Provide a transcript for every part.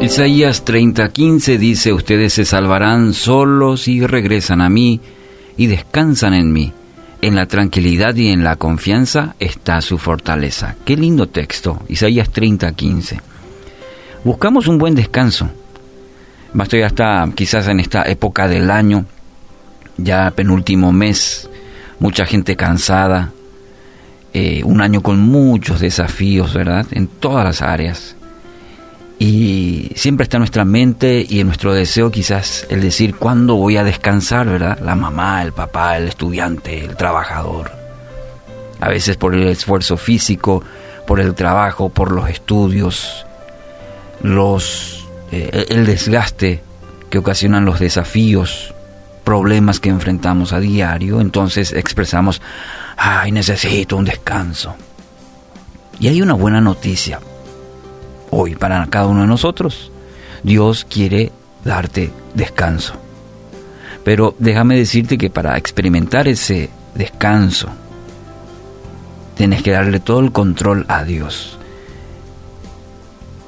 Isaías 30:15 dice, ustedes se salvarán solos y regresan a mí y descansan en mí. En la tranquilidad y en la confianza está su fortaleza. Qué lindo texto, Isaías 30:15. Buscamos un buen descanso. Ya está quizás en esta época del año, ya penúltimo mes, mucha gente cansada, eh, un año con muchos desafíos, ¿verdad? En todas las áreas. Y siempre está en nuestra mente y en nuestro deseo quizás el decir cuándo voy a descansar, ¿verdad? La mamá, el papá, el estudiante, el trabajador. A veces por el esfuerzo físico, por el trabajo, por los estudios, los, eh, el desgaste que ocasionan los desafíos, problemas que enfrentamos a diario, entonces expresamos, ay, necesito un descanso. Y hay una buena noticia hoy para cada uno de nosotros. Dios quiere darte descanso. Pero déjame decirte que para experimentar ese descanso, tienes que darle todo el control a Dios.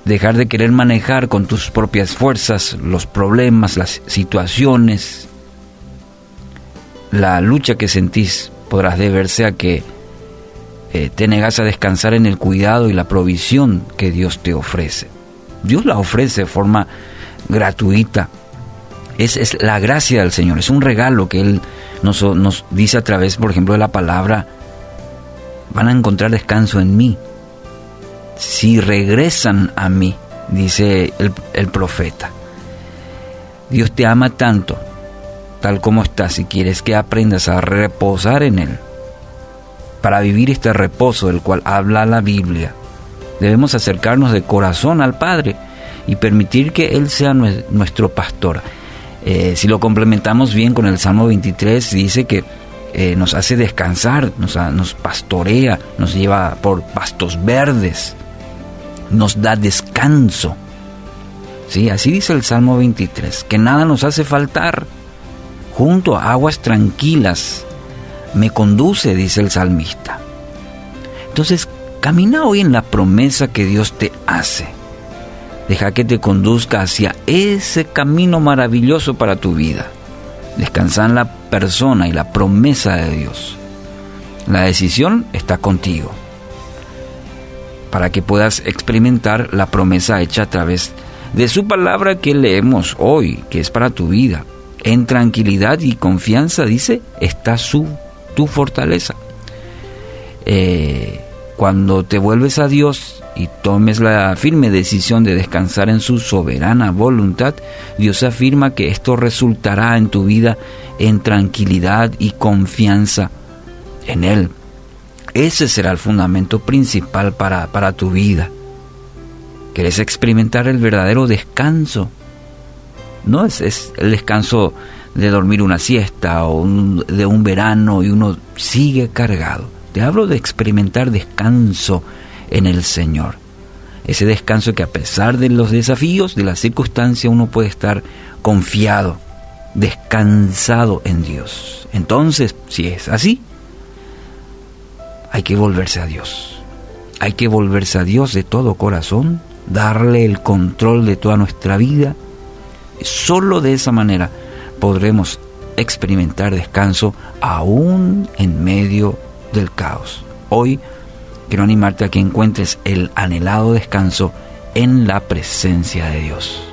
Dejar de querer manejar con tus propias fuerzas los problemas, las situaciones, la lucha que sentís podrás deberse a que eh, te negas a descansar en el cuidado y la provisión que Dios te ofrece. Dios la ofrece de forma gratuita. Es, es la gracia del Señor, es un regalo que Él nos, nos dice a través, por ejemplo, de la palabra, van a encontrar descanso en mí. Si regresan a mí, dice el, el profeta. Dios te ama tanto, tal como estás, y quieres que aprendas a reposar en Él para vivir este reposo del cual habla la Biblia, debemos acercarnos de corazón al Padre y permitir que Él sea nuestro pastor. Eh, si lo complementamos bien con el Salmo 23, dice que eh, nos hace descansar, nos, nos pastorea, nos lleva por pastos verdes, nos da descanso. Sí, así dice el Salmo 23, que nada nos hace faltar. Junto a aguas tranquilas me conduce, dice el salmista. Entonces, camina hoy en la promesa que Dios te hace. Deja que te conduzca hacia ese camino maravilloso para tu vida. Descansa en la persona y la promesa de Dios. La decisión está contigo. Para que puedas experimentar la promesa hecha a través de su palabra que leemos hoy, que es para tu vida. En tranquilidad y confianza, dice, está su tu fortaleza. Eh, cuando te vuelves a Dios y tomes la firme decisión de descansar en su soberana voluntad, Dios afirma que esto resultará en tu vida en tranquilidad y confianza en Él. Ese será el fundamento principal para, para tu vida. ¿Quieres experimentar el verdadero descanso? No es, es el descanso de dormir una siesta o de un verano y uno sigue cargado. Te hablo de experimentar descanso en el Señor. Ese descanso que a pesar de los desafíos, de las circunstancias, uno puede estar confiado, descansado en Dios. Entonces, si es así, hay que volverse a Dios. Hay que volverse a Dios de todo corazón, darle el control de toda nuestra vida. Solo de esa manera podremos experimentar descanso aún en medio del caos. Hoy quiero animarte a que encuentres el anhelado descanso en la presencia de Dios.